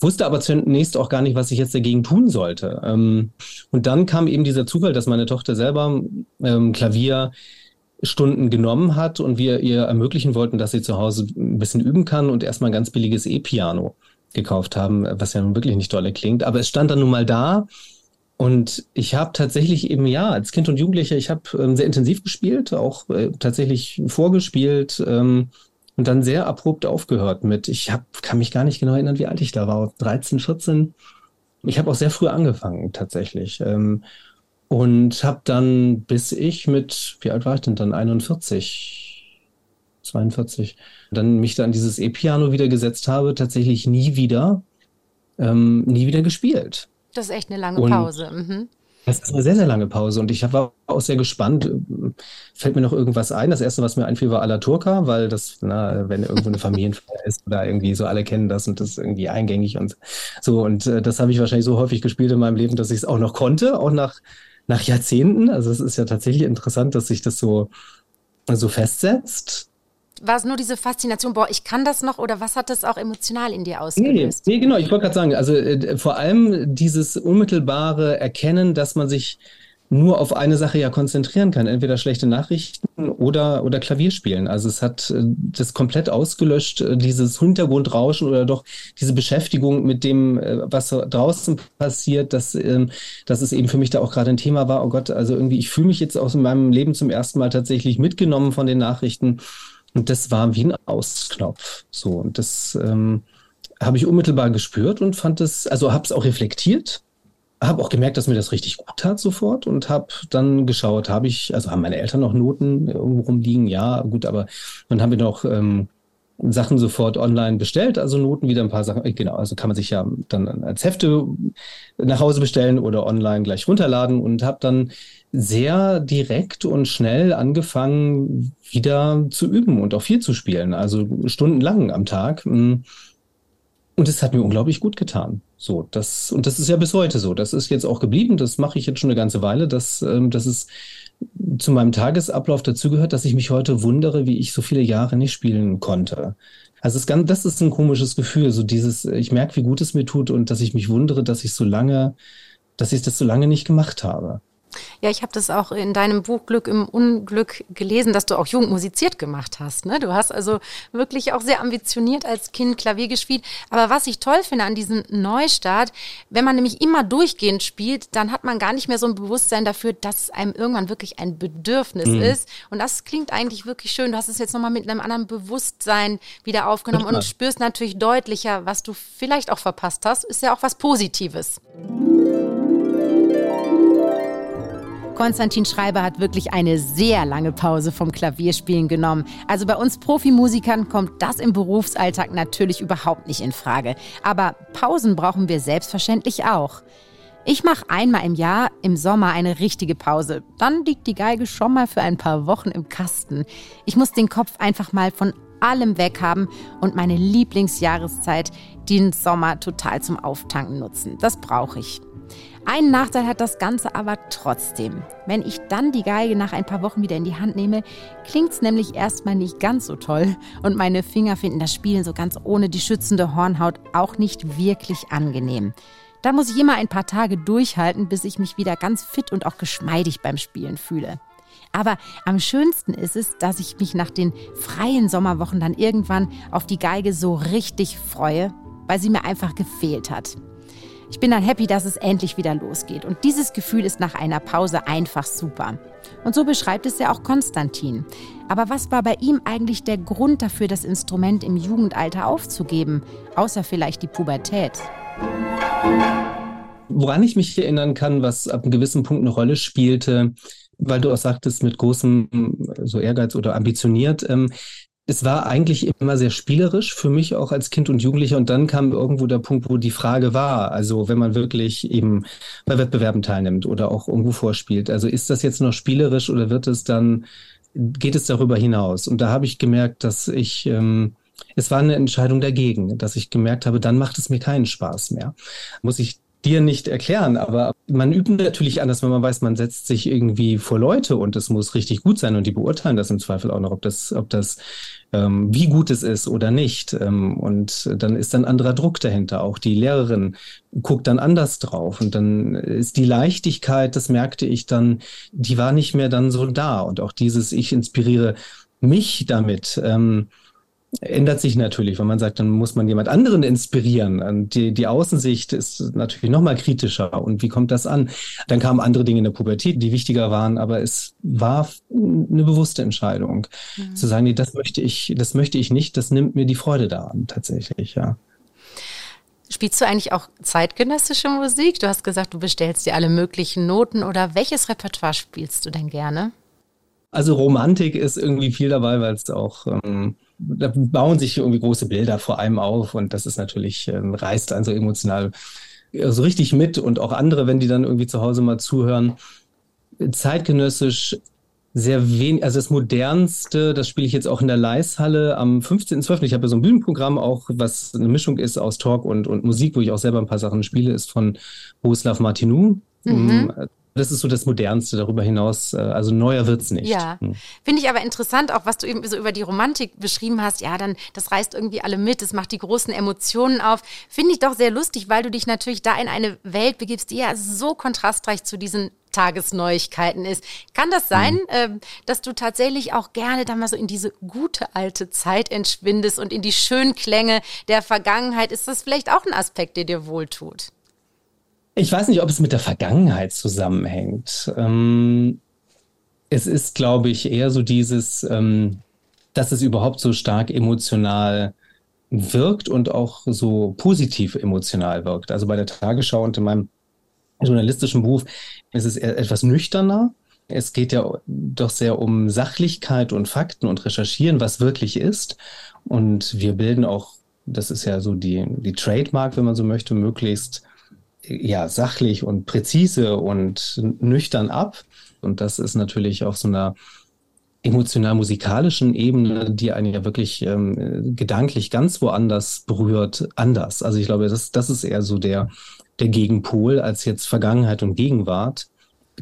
wusste aber zunächst auch gar nicht, was ich jetzt dagegen tun sollte. Ähm, und dann kam eben dieser Zufall, dass meine Tochter selber ähm, Klavierstunden genommen hat und wir ihr ermöglichen wollten, dass sie zu Hause ein bisschen üben kann und erstmal ein ganz billiges E-Piano gekauft haben, was ja nun wirklich nicht dolle klingt. Aber es stand dann nun mal da und ich habe tatsächlich eben, ja, als Kind und Jugendlicher, ich habe ähm, sehr intensiv gespielt, auch äh, tatsächlich vorgespielt ähm, und dann sehr abrupt aufgehört mit, ich hab, kann mich gar nicht genau erinnern, wie alt ich da war, 13, 14. Ich habe auch sehr früh angefangen tatsächlich. Ähm, und habe dann, bis ich mit, wie alt war ich denn dann, 41, 42, dann mich dann dieses E-Piano wieder gesetzt habe, tatsächlich nie wieder, ähm, nie wieder gespielt. Das ist echt eine lange und Pause. Mhm. Das ist eine sehr, sehr lange Pause und ich war auch sehr gespannt. Fällt mir noch irgendwas ein? Das erste, was mir einfiel, war Alla Turca, weil das, na, wenn irgendwo eine Familienfeier ist oder irgendwie so alle kennen das und das ist irgendwie eingängig und so. Und äh, das habe ich wahrscheinlich so häufig gespielt in meinem Leben, dass ich es auch noch konnte, auch nach, nach Jahrzehnten. Also es ist ja tatsächlich interessant, dass sich das so, so festsetzt war es nur diese Faszination, boah, ich kann das noch oder was hat das auch emotional in dir ausgelöst? Nee, nee genau, ich wollte gerade sagen, also äh, vor allem dieses unmittelbare Erkennen, dass man sich nur auf eine Sache ja konzentrieren kann, entweder schlechte Nachrichten oder, oder Klavierspielen. Also es hat äh, das komplett ausgelöscht, äh, dieses Hintergrundrauschen oder doch diese Beschäftigung mit dem, äh, was draußen passiert, dass, ähm, dass es eben für mich da auch gerade ein Thema war. Oh Gott, also irgendwie, ich fühle mich jetzt aus meinem Leben zum ersten Mal tatsächlich mitgenommen von den Nachrichten und das war wie ein Ausknopf. So, und das ähm, habe ich unmittelbar gespürt und fand es, also habe es auch reflektiert, habe auch gemerkt, dass mir das richtig gut tat sofort und habe dann geschaut, habe ich, also haben meine Eltern noch Noten irgendwo rumliegen? Ja, gut, aber dann haben wir noch ähm, Sachen sofort online bestellt, also Noten wieder ein paar Sachen, genau, also kann man sich ja dann als Hefte nach Hause bestellen oder online gleich runterladen und habe dann sehr direkt und schnell angefangen, wieder zu üben und auch viel zu spielen, also stundenlang am Tag. Mm. Und es hat mir unglaublich gut getan. So, das, und das ist ja bis heute so. Das ist jetzt auch geblieben. Das mache ich jetzt schon eine ganze Weile, dass, ähm, dass es zu meinem Tagesablauf dazugehört, dass ich mich heute wundere, wie ich so viele Jahre nicht spielen konnte. Also es ganz, das ist ein komisches Gefühl, so dieses, ich merke, wie gut es mir tut und dass ich mich wundere, dass ich so lange, dass ich das so lange nicht gemacht habe. Ja, ich habe das auch in deinem Buch Glück im Unglück gelesen, dass du auch jung musiziert gemacht hast. Ne? Du hast also wirklich auch sehr ambitioniert als Kind Klavier gespielt. Aber was ich toll finde an diesem Neustart, wenn man nämlich immer durchgehend spielt, dann hat man gar nicht mehr so ein Bewusstsein dafür, dass es einem irgendwann wirklich ein Bedürfnis mhm. ist. Und das klingt eigentlich wirklich schön. Du hast es jetzt nochmal mit einem anderen Bewusstsein wieder aufgenommen und spürst natürlich deutlicher, was du vielleicht auch verpasst hast. Ist ja auch was Positives. Konstantin Schreiber hat wirklich eine sehr lange Pause vom Klavierspielen genommen. Also bei uns Profimusikern kommt das im Berufsalltag natürlich überhaupt nicht in Frage. Aber Pausen brauchen wir selbstverständlich auch. Ich mache einmal im Jahr im Sommer eine richtige Pause. Dann liegt die Geige schon mal für ein paar Wochen im Kasten. Ich muss den Kopf einfach mal von allem weghaben und meine Lieblingsjahreszeit, den Sommer, total zum Auftanken nutzen. Das brauche ich. Einen Nachteil hat das Ganze aber trotzdem. Wenn ich dann die Geige nach ein paar Wochen wieder in die Hand nehme, klingt es nämlich erstmal nicht ganz so toll und meine Finger finden das Spielen so ganz ohne die schützende Hornhaut auch nicht wirklich angenehm. Da muss ich immer ein paar Tage durchhalten, bis ich mich wieder ganz fit und auch geschmeidig beim Spielen fühle. Aber am schönsten ist es, dass ich mich nach den freien Sommerwochen dann irgendwann auf die Geige so richtig freue, weil sie mir einfach gefehlt hat. Ich bin dann happy, dass es endlich wieder losgeht. Und dieses Gefühl ist nach einer Pause einfach super. Und so beschreibt es ja auch Konstantin. Aber was war bei ihm eigentlich der Grund dafür, das Instrument im Jugendalter aufzugeben, außer vielleicht die Pubertät? Woran ich mich erinnern kann, was ab einem gewissen Punkt eine Rolle spielte, weil du auch sagtest, mit großem so Ehrgeiz oder ambitioniert, ähm, es war eigentlich immer sehr spielerisch für mich auch als Kind und Jugendlicher. Und dann kam irgendwo der Punkt, wo die Frage war, also wenn man wirklich eben bei Wettbewerben teilnimmt oder auch irgendwo vorspielt, also ist das jetzt noch spielerisch oder wird es dann, geht es darüber hinaus? Und da habe ich gemerkt, dass ich, ähm, es war eine Entscheidung dagegen, dass ich gemerkt habe, dann macht es mir keinen Spaß mehr. Muss ich dir nicht erklären, aber man übt natürlich anders, wenn man weiß, man setzt sich irgendwie vor Leute und es muss richtig gut sein und die beurteilen das im Zweifel auch noch, ob das, ob das, ähm, wie gut es ist oder nicht. Ähm, und dann ist dann anderer Druck dahinter. Auch die Lehrerin guckt dann anders drauf und dann ist die Leichtigkeit, das merkte ich dann, die war nicht mehr dann so da und auch dieses, ich inspiriere mich damit. Ähm, ändert sich natürlich, wenn man sagt, dann muss man jemand anderen inspirieren. Und die, die Außensicht ist natürlich noch mal kritischer. Und wie kommt das an? Dann kamen andere Dinge in der Pubertät, die wichtiger waren, aber es war eine bewusste Entscheidung, mhm. zu sagen, nee, das möchte ich, das möchte ich nicht, das nimmt mir die Freude daran, tatsächlich, ja. Spielst du eigentlich auch zeitgenössische Musik? Du hast gesagt, du bestellst dir alle möglichen Noten oder welches Repertoire spielst du denn gerne? Also Romantik ist irgendwie viel dabei, weil es auch ähm, da bauen sich irgendwie große Bilder vor allem auf und das ist natürlich, ähm, reißt also emotional äh, so richtig mit und auch andere, wenn die dann irgendwie zu Hause mal zuhören. Zeitgenössisch sehr wenig, also das modernste, das spiele ich jetzt auch in der Leishalle am 15.12. Ich habe ja so ein Bühnenprogramm auch, was eine Mischung ist aus Talk und, und Musik, wo ich auch selber ein paar Sachen spiele, ist von Bohuslav Martinou. Mhm. Das ist so das Modernste darüber hinaus. Äh, also neuer wird's nicht. Ja. Hm. Finde ich aber interessant, auch was du eben so über die Romantik beschrieben hast. Ja, dann, das reißt irgendwie alle mit, es macht die großen Emotionen auf. Finde ich doch sehr lustig, weil du dich natürlich da in eine Welt begibst, die ja so kontrastreich zu diesen Tagesneuigkeiten ist. Kann das sein, mhm. dass du tatsächlich auch gerne da mal so in diese gute alte Zeit entschwindest und in die schönen Klänge der Vergangenheit? Ist das vielleicht auch ein Aspekt, der dir wohltut? Ich weiß nicht, ob es mit der Vergangenheit zusammenhängt. Ähm, es ist, glaube ich, eher so dieses, ähm, dass es überhaupt so stark emotional wirkt und auch so positiv emotional wirkt. Also bei der Tagesschau und in meinem journalistischen Beruf ist es etwas nüchterner. Es geht ja doch sehr um Sachlichkeit und Fakten und Recherchieren, was wirklich ist. Und wir bilden auch, das ist ja so die, die Trademark, wenn man so möchte, möglichst ja, sachlich und präzise und nüchtern ab. Und das ist natürlich auf so einer emotional-musikalischen Ebene, die einen ja wirklich ähm, gedanklich ganz woanders berührt, anders. Also ich glaube, das, das ist eher so der, der Gegenpol als jetzt Vergangenheit und Gegenwart.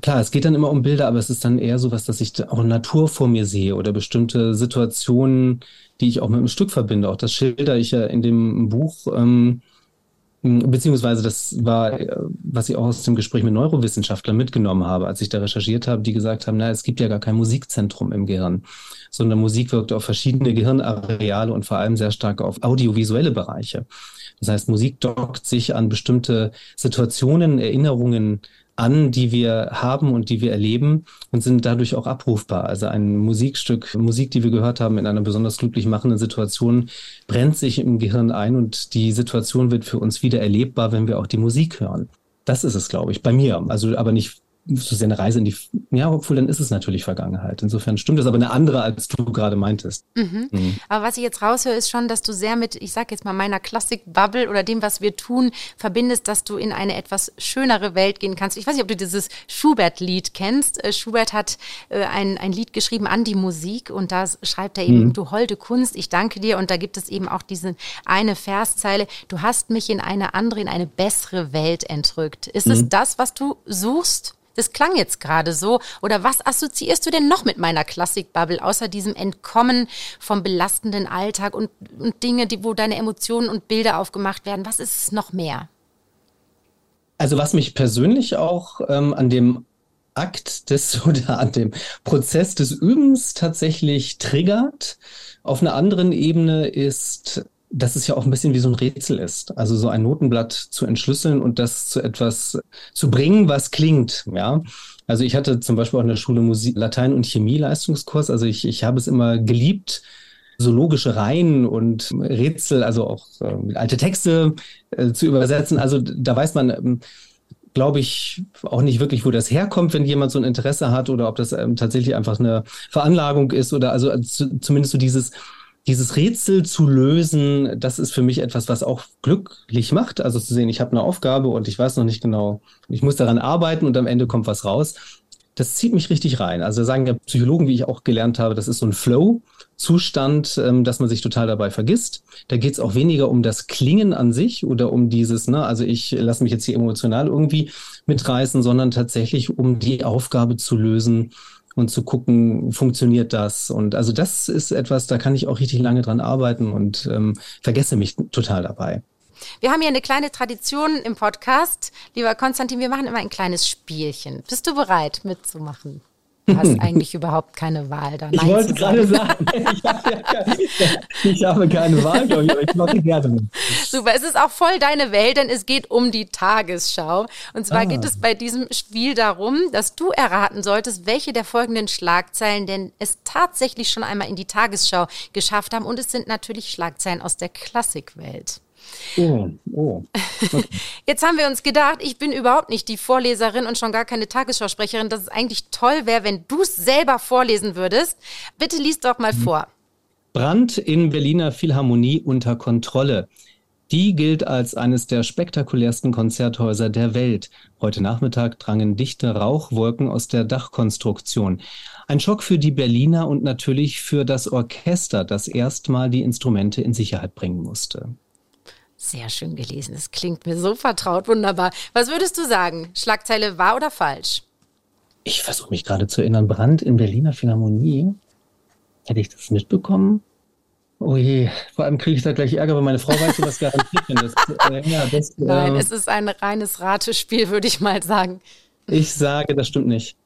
Klar, es geht dann immer um Bilder, aber es ist dann eher so was, dass ich auch Natur vor mir sehe oder bestimmte Situationen, die ich auch mit einem Stück verbinde. Auch das schilder ich ja in dem Buch. Ähm, Hm, beziehungsweise das war, äh, was ich auch aus dem Gespräch mit Neurowissenschaftlern mitgenommen habe, als ich da recherchiert habe, die gesagt haben, na, es gibt ja gar kein Musikzentrum im Gehirn, sondern Musik wirkt auf verschiedene Gehirnareale und vor allem sehr stark auf audiovisuelle Bereiche. Das heißt, Musik dockt sich an bestimmte Situationen, Erinnerungen an, die wir haben und die wir erleben und sind dadurch auch abrufbar. Also ein Musikstück, Musik, die wir gehört haben in einer besonders glücklich machenden Situation, brennt sich im Gehirn ein und die Situation wird für uns wieder erlebbar, wenn wir auch die Musik hören. Das ist es, glaube ich, bei mir. Also aber nicht so sehr eine Reise in die, ja, obwohl dann ist es natürlich Vergangenheit. Insofern stimmt es aber eine andere, als du gerade meintest. Mhm. Mhm. Aber was ich jetzt raushöre, ist schon, dass du sehr mit, ich sag jetzt mal, meiner Klassik-Bubble oder dem, was wir tun, verbindest, dass du in eine etwas schönere Welt gehen kannst. Ich weiß nicht, ob du dieses Schubert-Lied kennst. Äh, Schubert hat äh, ein, ein Lied geschrieben an die Musik und da schreibt er eben, mhm. du holde Kunst, ich danke dir. Und da gibt es eben auch diese eine Verszeile, du hast mich in eine andere, in eine bessere Welt entrückt. Ist es mhm. das, was du suchst? Das klang jetzt gerade so. Oder was assoziierst du denn noch mit meiner Klassikbubble, außer diesem Entkommen vom belastenden Alltag und, und Dinge, die, wo deine Emotionen und Bilder aufgemacht werden? Was ist es noch mehr? Also was mich persönlich auch ähm, an dem Akt des [laughs] oder an dem Prozess des Übens tatsächlich triggert, auf einer anderen Ebene ist dass es ja auch ein bisschen wie so ein Rätsel ist. Also so ein Notenblatt zu entschlüsseln und das zu etwas zu bringen, was klingt, ja. Also ich hatte zum Beispiel auch in der Schule Musik, Latein und Chemie Leistungskurs. Also ich, ich habe es immer geliebt, so logische Reihen und Rätsel, also auch äh, alte Texte äh, zu übersetzen. Also da weiß man, ähm, glaube ich, auch nicht wirklich, wo das herkommt, wenn jemand so ein Interesse hat oder ob das ähm, tatsächlich einfach eine Veranlagung ist oder also, also zumindest so dieses dieses Rätsel zu lösen, das ist für mich etwas, was auch glücklich macht. Also zu sehen, ich habe eine Aufgabe und ich weiß noch nicht genau, ich muss daran arbeiten und am Ende kommt was raus. Das zieht mich richtig rein. Also sagen ja Psychologen, wie ich auch gelernt habe, das ist so ein Flow-Zustand, ähm, dass man sich total dabei vergisst. Da geht es auch weniger um das Klingen an sich oder um dieses, ne, also ich lasse mich jetzt hier emotional irgendwie mitreißen, sondern tatsächlich um die Aufgabe zu lösen, und zu gucken, funktioniert das? Und also das ist etwas, da kann ich auch richtig lange dran arbeiten und ähm, vergesse mich total dabei. Wir haben hier eine kleine Tradition im Podcast. Lieber Konstantin, wir machen immer ein kleines Spielchen. Bist du bereit mitzumachen? Du hast [laughs] eigentlich überhaupt keine Wahl da. Ich wollte gerade sagen, [laughs] ich habe, ja keine, ich habe keine Wahl, glaube ich, aber ich mache gerne mit. Super, es ist auch voll deine Welt, denn es geht um die Tagesschau. Und zwar ah. geht es bei diesem Spiel darum, dass du erraten solltest, welche der folgenden Schlagzeilen denn es tatsächlich schon einmal in die Tagesschau geschafft haben. Und es sind natürlich Schlagzeilen aus der Klassikwelt. Oh, oh. Okay. [laughs] Jetzt haben wir uns gedacht, ich bin überhaupt nicht die Vorleserin und schon gar keine Tagesschausprecherin, dass es eigentlich toll wäre, wenn du es selber vorlesen würdest. Bitte lies doch mal mhm. vor. Brand in Berliner Philharmonie unter Kontrolle. Die gilt als eines der spektakulärsten Konzerthäuser der Welt. Heute Nachmittag drangen dichte Rauchwolken aus der Dachkonstruktion. Ein Schock für die Berliner und natürlich für das Orchester, das erstmal die Instrumente in Sicherheit bringen musste. Sehr schön gelesen. Es klingt mir so vertraut. Wunderbar. Was würdest du sagen? Schlagzeile wahr oder falsch? Ich versuche mich gerade zu erinnern. Brand in Berliner Philharmonie. Hätte ich das mitbekommen? Oh je, vor allem kriege ich da gleich Ärger, weil meine Frau weiß, was garantiert bin. Das, äh, ja, das, Nein, äh, es ist ein reines Ratespiel, würde ich mal sagen. Ich sage, das stimmt nicht.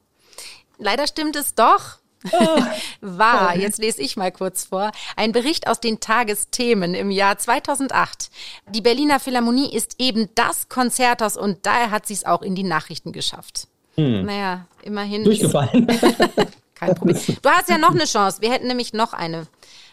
Leider stimmt es doch. [laughs] war, jetzt lese ich mal kurz vor, ein Bericht aus den Tagesthemen im Jahr 2008. Die Berliner Philharmonie ist eben das Konzerthaus und daher hat sie es auch in die Nachrichten geschafft. Hm. Naja, immerhin. Durchgefallen. [laughs] Kein Problem. Du hast ja noch eine Chance. Wir hätten nämlich noch eine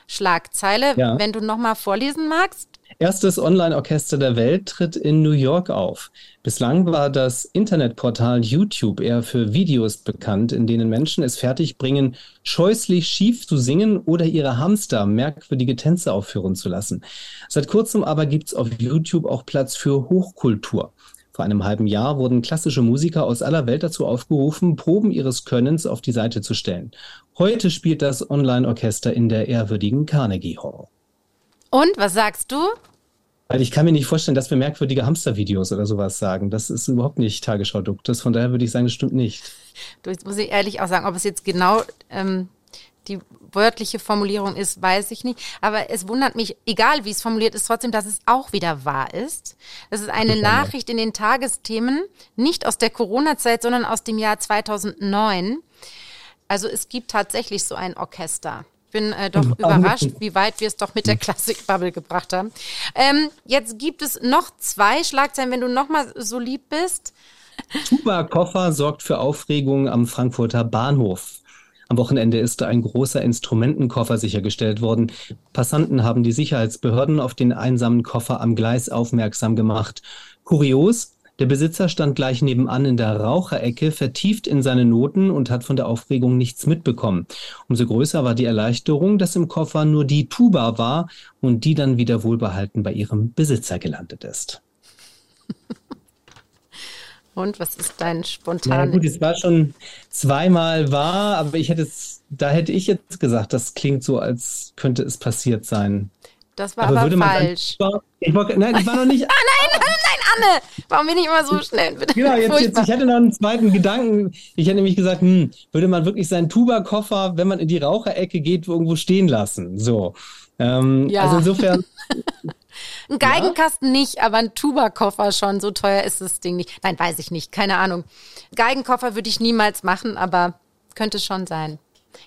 Schlagzeile, ja. wenn du noch mal vorlesen magst. Erstes Online-Orchester der Welt tritt in New York auf. Bislang war das Internetportal YouTube eher für Videos bekannt, in denen Menschen es fertigbringen, scheußlich schief zu singen oder ihre Hamster merkwürdige Tänze aufführen zu lassen. Seit kurzem aber gibt es auf YouTube auch Platz für Hochkultur. Vor einem halben Jahr wurden klassische Musiker aus aller Welt dazu aufgerufen, Proben ihres Könnens auf die Seite zu stellen. Heute spielt das Online-Orchester in der ehrwürdigen Carnegie Hall. Und was sagst du? Weil ich kann mir nicht vorstellen, dass wir merkwürdige Hamstervideos oder sowas sagen. Das ist überhaupt nicht Tagesschau-Duktus. Von daher würde ich sagen, das stimmt nicht. Du, jetzt muss ich ehrlich auch sagen, ob es jetzt genau ähm, die wörtliche Formulierung ist, weiß ich nicht. Aber es wundert mich, egal wie es formuliert ist, trotzdem, dass es auch wieder wahr ist. Das ist eine Nachricht in den Tagesthemen, nicht aus der Corona-Zeit, sondern aus dem Jahr 2009. Also es gibt tatsächlich so ein Orchester bin äh, doch überrascht, wie weit wir es doch mit der Klassik-Bubble [laughs] gebracht haben. Ähm, jetzt gibt es noch zwei Schlagzeilen, wenn du noch mal so lieb bist. Tuba-Koffer sorgt für Aufregung am Frankfurter Bahnhof. Am Wochenende ist ein großer Instrumentenkoffer sichergestellt worden. Passanten haben die Sicherheitsbehörden auf den einsamen Koffer am Gleis aufmerksam gemacht. Kurios, der Besitzer stand gleich nebenan in der Raucherecke, vertieft in seine Noten und hat von der Aufregung nichts mitbekommen. Umso größer war die Erleichterung, dass im Koffer nur die Tuba war und die dann wieder wohlbehalten bei ihrem Besitzer gelandet ist. [laughs] Und was ist dein spontan? Ja, gut, es war schon zweimal wahr, aber ich hätte es, da hätte ich jetzt gesagt, das klingt so, als könnte es passiert sein. Das war aber, aber falsch. Dann, ich war, nein, ich war noch nicht. [laughs] ah, nein, nein, Anne! Warum bin ich immer so schnell? Genau, jetzt, jetzt, ich hätte noch einen zweiten Gedanken. Ich hätte nämlich gesagt, hm, würde man wirklich seinen Tuba-Koffer, wenn man in die Raucherecke geht, irgendwo stehen lassen? So. Ähm, ja. Also insofern. [laughs] ein Geigenkasten ja? nicht, aber ein Tuba-Koffer schon. So teuer ist das Ding nicht. Nein, weiß ich nicht. Keine Ahnung. Geigenkoffer würde ich niemals machen, aber könnte schon sein.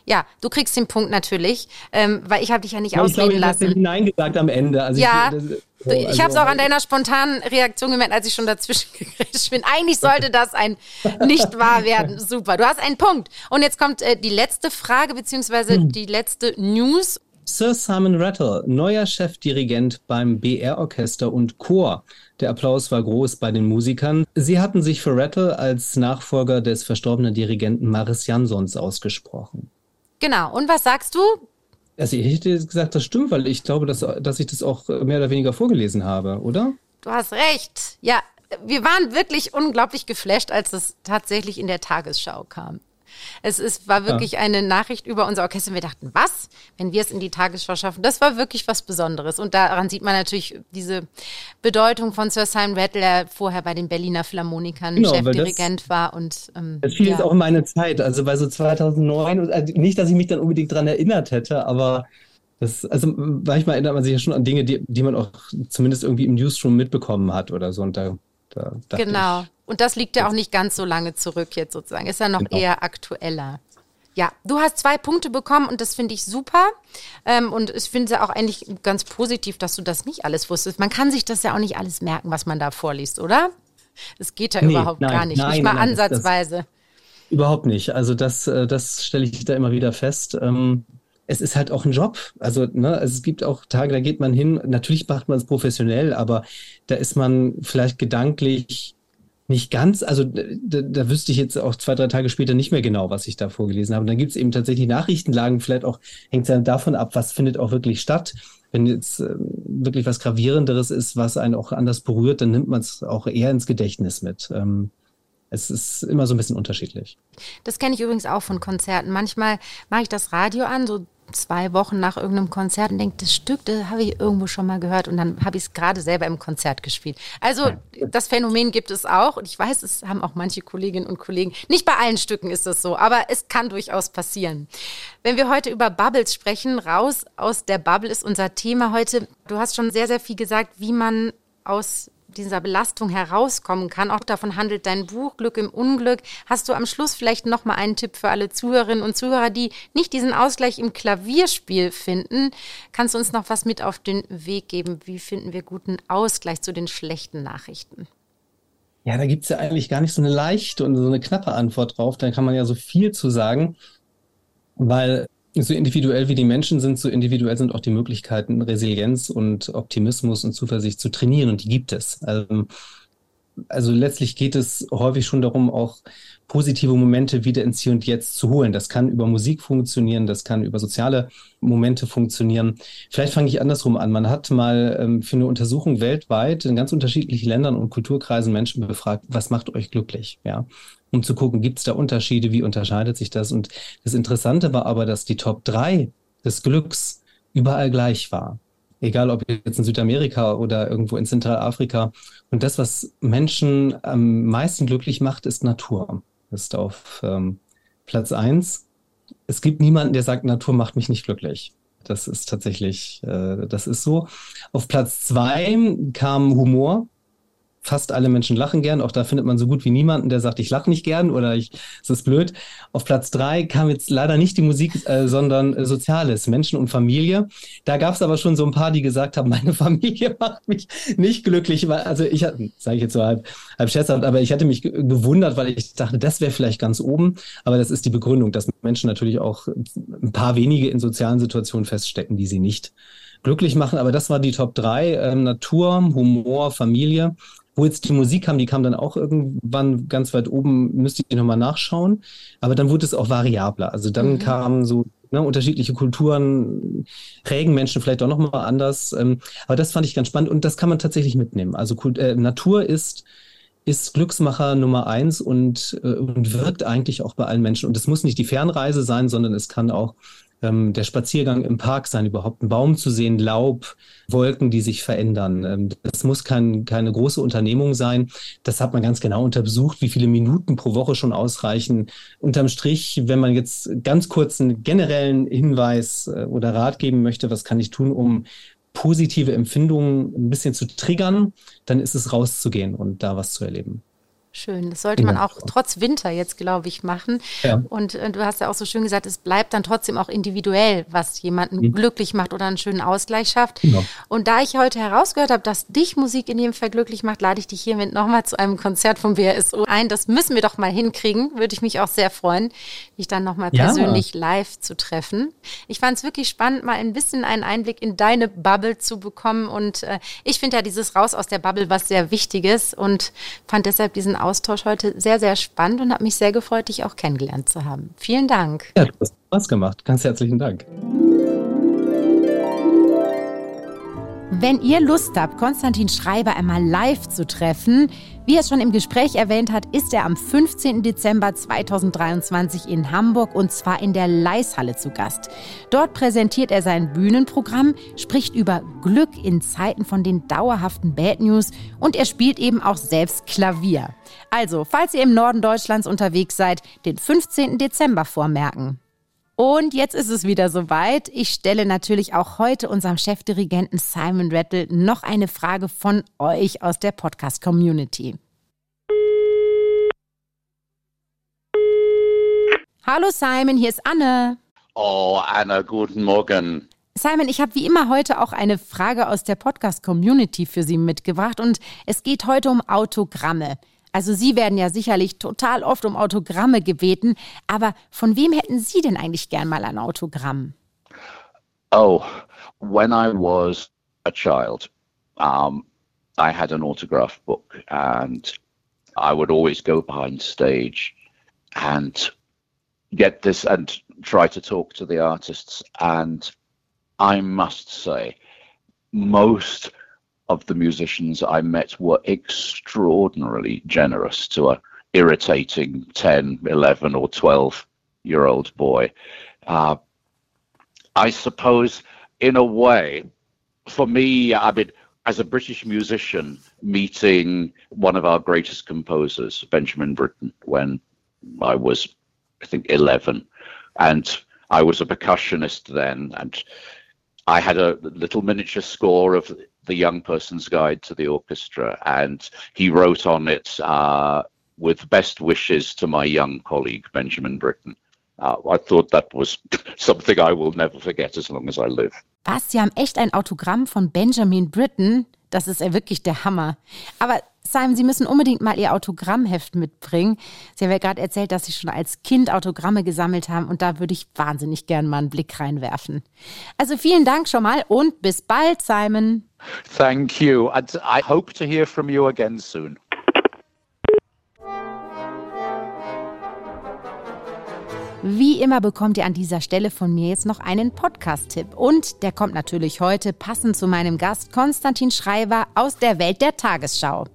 Ja, du kriegst den Punkt natürlich, ähm, weil ich habe dich ja nicht ja, ausreden ich glaube, lassen. Ich habe Nein gesagt am Ende. Also ja, ich, das, so, ich also, habe es auch an deiner spontanen Reaktion gemerkt, als ich schon dazwischen [laughs] gegrätscht bin. Eigentlich sollte das ein nicht wahr werden. [laughs] Super, du hast einen Punkt. Und jetzt kommt äh, die letzte Frage beziehungsweise hm. die letzte News. Sir Simon Rattle, neuer Chefdirigent beim BR-Orchester und Chor. Der Applaus war groß bei den Musikern. Sie hatten sich für Rattle als Nachfolger des verstorbenen Dirigenten Maris Jansons ausgesprochen. Genau. Und was sagst du? Also ich hätte gesagt, das stimmt, weil ich glaube, dass, dass ich das auch mehr oder weniger vorgelesen habe, oder? Du hast recht. Ja, wir waren wirklich unglaublich geflasht, als es tatsächlich in der Tagesschau kam. Es ist, war wirklich ja. eine Nachricht über unser Orchester. Wir dachten, was, wenn wir es in die Tagesschau schaffen? Das war wirklich was Besonderes. Und daran sieht man natürlich diese Bedeutung von Sir Simon Rattle, der vorher bei den Berliner Philharmonikern genau, Chefdirigent das, war. Und, ähm, das fiel ja. jetzt auch in meine Zeit. Also bei so 2009, also nicht, dass ich mich dann unbedingt daran erinnert hätte, aber das, also manchmal erinnert man sich ja schon an Dinge, die, die man auch zumindest irgendwie im Newsroom mitbekommen hat oder so. Und da, da genau. Ich, und das liegt ja auch nicht ganz so lange zurück jetzt sozusagen. Ist ja noch genau. eher aktueller. Ja, du hast zwei Punkte bekommen und das finde ich super. Ähm, und ich finde es ja auch eigentlich ganz positiv, dass du das nicht alles wusstest. Man kann sich das ja auch nicht alles merken, was man da vorliest, oder? Das geht ja nee, überhaupt nein, gar nicht. Nein, nicht mal nein, ansatzweise. Das, das, überhaupt nicht. Also das, äh, das stelle ich da immer wieder fest. Ähm, es ist halt auch ein Job. Also, ne, es gibt auch Tage, da geht man hin. Natürlich macht man es professionell, aber da ist man vielleicht gedanklich nicht ganz, also da, da wüsste ich jetzt auch zwei, drei Tage später nicht mehr genau, was ich da vorgelesen habe. Und dann gibt es eben tatsächlich Nachrichtenlagen, vielleicht auch hängt es dann davon ab, was findet auch wirklich statt. Wenn jetzt äh, wirklich was Gravierenderes ist, was einen auch anders berührt, dann nimmt man es auch eher ins Gedächtnis mit. Ähm, es ist immer so ein bisschen unterschiedlich. Das kenne ich übrigens auch von Konzerten. Manchmal mache ich das Radio an, so zwei Wochen nach irgendeinem Konzert und denke, das Stück, das habe ich irgendwo schon mal gehört und dann habe ich es gerade selber im Konzert gespielt. Also das Phänomen gibt es auch und ich weiß, es haben auch manche Kolleginnen und Kollegen. Nicht bei allen Stücken ist das so, aber es kann durchaus passieren. Wenn wir heute über Bubbles sprechen, raus aus der Bubble ist unser Thema heute. Du hast schon sehr, sehr viel gesagt, wie man aus dieser Belastung herauskommen kann. Auch davon handelt dein Buch Glück im Unglück. Hast du am Schluss vielleicht noch mal einen Tipp für alle Zuhörerinnen und Zuhörer, die nicht diesen Ausgleich im Klavierspiel finden? Kannst du uns noch was mit auf den Weg geben? Wie finden wir guten Ausgleich zu den schlechten Nachrichten? Ja, da gibt es ja eigentlich gar nicht so eine leichte und so eine knappe Antwort drauf. Da kann man ja so viel zu sagen, weil so individuell wie die Menschen sind, so individuell sind auch die Möglichkeiten, Resilienz und Optimismus und Zuversicht zu trainieren und die gibt es. Also, also letztlich geht es häufig schon darum, auch positive Momente wieder ins Hier und Jetzt zu holen. Das kann über Musik funktionieren, das kann über soziale Momente funktionieren. Vielleicht fange ich andersrum an. Man hat mal ähm, für eine Untersuchung weltweit in ganz unterschiedlichen Ländern und Kulturkreisen Menschen befragt, was macht euch glücklich? Ja um zu gucken, gibt es da Unterschiede, wie unterscheidet sich das? Und das Interessante war aber, dass die Top 3 des Glücks überall gleich war. Egal ob jetzt in Südamerika oder irgendwo in Zentralafrika. Und das, was Menschen am meisten glücklich macht, ist Natur. Das ist auf ähm, Platz 1. es gibt niemanden, der sagt, Natur macht mich nicht glücklich. Das ist tatsächlich, äh, das ist so. Auf Platz zwei kam Humor fast alle Menschen lachen gern. Auch da findet man so gut wie niemanden, der sagt, ich lache nicht gern oder ich, es ist blöd. Auf Platz drei kam jetzt leider nicht die Musik, äh, sondern äh, Soziales, Menschen und Familie. Da gab es aber schon so ein paar, die gesagt haben, [laughs] meine Familie macht mich nicht glücklich, weil, also ich hatte, sage ich jetzt so halb, halb scherzhaft, aber ich hatte mich gewundert, weil ich dachte, das wäre vielleicht ganz oben. Aber das ist die Begründung, dass Menschen natürlich auch ein paar wenige in sozialen Situationen feststecken, die sie nicht glücklich machen. Aber das war die Top 3. Ähm, Natur, Humor, Familie. Wo jetzt die Musik kam, die kam dann auch irgendwann ganz weit oben, müsste ich nochmal nachschauen. Aber dann wurde es auch variabler. Also dann mhm. kamen so ne, unterschiedliche Kulturen, prägen Menschen vielleicht auch nochmal anders. Ähm, aber das fand ich ganz spannend und das kann man tatsächlich mitnehmen. Also äh, Natur ist ist Glücksmacher Nummer eins und, äh, und wirkt eigentlich auch bei allen Menschen. Und es muss nicht die Fernreise sein, sondern es kann auch ähm, der Spaziergang im Park sein, überhaupt einen Baum zu sehen, Laub, Wolken, die sich verändern. Ähm, das muss kein, keine große Unternehmung sein. Das hat man ganz genau untersucht, wie viele Minuten pro Woche schon ausreichen. Unterm Strich, wenn man jetzt ganz kurz einen generellen Hinweis äh, oder Rat geben möchte, was kann ich tun, um positive Empfindungen ein bisschen zu triggern, dann ist es rauszugehen und da was zu erleben. Schön. Das sollte man auch trotz Winter jetzt, glaube ich, machen. Ja. Und äh, du hast ja auch so schön gesagt, es bleibt dann trotzdem auch individuell, was jemanden mhm. glücklich macht oder einen schönen Ausgleich schafft. Genau. Und da ich heute herausgehört habe, dass dich Musik in jedem Fall glücklich macht, lade ich dich hiermit nochmal zu einem Konzert vom BSO ein. Das müssen wir doch mal hinkriegen. Würde ich mich auch sehr freuen, dich dann nochmal ja. persönlich live zu treffen. Ich fand es wirklich spannend, mal ein bisschen einen Einblick in deine Bubble zu bekommen. Und äh, ich finde ja dieses Raus aus der Bubble was sehr Wichtiges und fand deshalb diesen Austausch heute sehr, sehr spannend und habe mich sehr gefreut, dich auch kennengelernt zu haben. Vielen Dank. Ja, du hast Spaß gemacht. Ganz herzlichen Dank. Wenn ihr Lust habt, Konstantin Schreiber einmal live zu treffen, wie er es schon im Gespräch erwähnt hat, ist er am 15. Dezember 2023 in Hamburg und zwar in der Leishalle zu Gast. Dort präsentiert er sein Bühnenprogramm, spricht über Glück in Zeiten von den dauerhaften Bad News und er spielt eben auch selbst Klavier. Also, falls ihr im Norden Deutschlands unterwegs seid, den 15. Dezember vormerken. Und jetzt ist es wieder soweit. Ich stelle natürlich auch heute unserem Chefdirigenten Simon Rattle noch eine Frage von euch aus der Podcast-Community. Hallo Simon, hier ist Anne. Oh, Anne, guten Morgen. Simon, ich habe wie immer heute auch eine Frage aus der Podcast-Community für Sie mitgebracht und es geht heute um Autogramme. Also Sie werden ja sicherlich total oft um Autogramme gebeten, aber von wem hätten Sie denn eigentlich gern mal ein Autogramm? Oh, when I was a child, um, I had an autograph book and I would always go behind stage and get this and try to talk to the artists. And I must say, most of the musicians I met were extraordinarily generous to a irritating 10, 11 or 12 year old boy. Uh, I suppose, in a way, for me, I mean, as a British musician, meeting one of our greatest composers, Benjamin Britten, when I was, I think, 11, and I was a percussionist then, and I had a little miniature score of the young person's guide to the orchestra, and he wrote on it uh, with best wishes to my young colleague Benjamin Britten. Uh, I thought that was [laughs] something I will never forget as long as I live. Was? Sie haben echt ein Autogramm von Benjamin Britten? Das ist ja wirklich der Hammer. Aber Simon, Sie müssen unbedingt mal Ihr Autogrammheft mitbringen. Sie haben ja gerade erzählt, dass Sie schon als Kind Autogramme gesammelt haben und da würde ich wahnsinnig gern mal einen Blick reinwerfen. Also vielen Dank schon mal und bis bald, Simon. Thank you. And I hope to hear from you again soon. Wie immer bekommt ihr an dieser Stelle von mir jetzt noch einen Podcast-Tipp. Und der kommt natürlich heute passend zu meinem Gast Konstantin Schreiber aus der Welt der Tagesschau.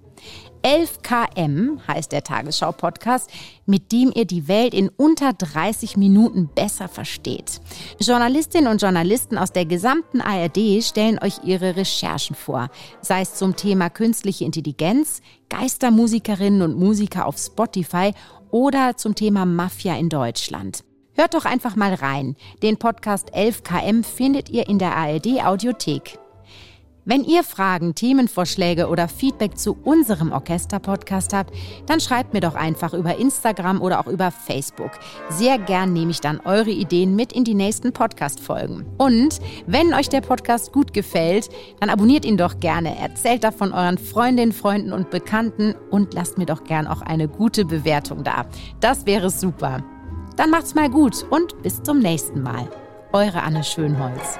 11KM heißt der Tagesschau-Podcast, mit dem ihr die Welt in unter 30 Minuten besser versteht. Journalistinnen und Journalisten aus der gesamten ARD stellen euch ihre Recherchen vor, sei es zum Thema künstliche Intelligenz, Geistermusikerinnen und Musiker auf Spotify oder zum Thema Mafia in Deutschland. Hört doch einfach mal rein. Den Podcast 11KM findet ihr in der ARD Audiothek. Wenn ihr Fragen, Themenvorschläge oder Feedback zu unserem Orchester-Podcast habt, dann schreibt mir doch einfach über Instagram oder auch über Facebook. Sehr gern nehme ich dann eure Ideen mit in die nächsten Podcast-Folgen. Und wenn euch der Podcast gut gefällt, dann abonniert ihn doch gerne, erzählt davon euren Freundinnen, Freunden und Bekannten und lasst mir doch gern auch eine gute Bewertung da. Das wäre super. Dann macht's mal gut und bis zum nächsten Mal. Eure Anne Schönholz.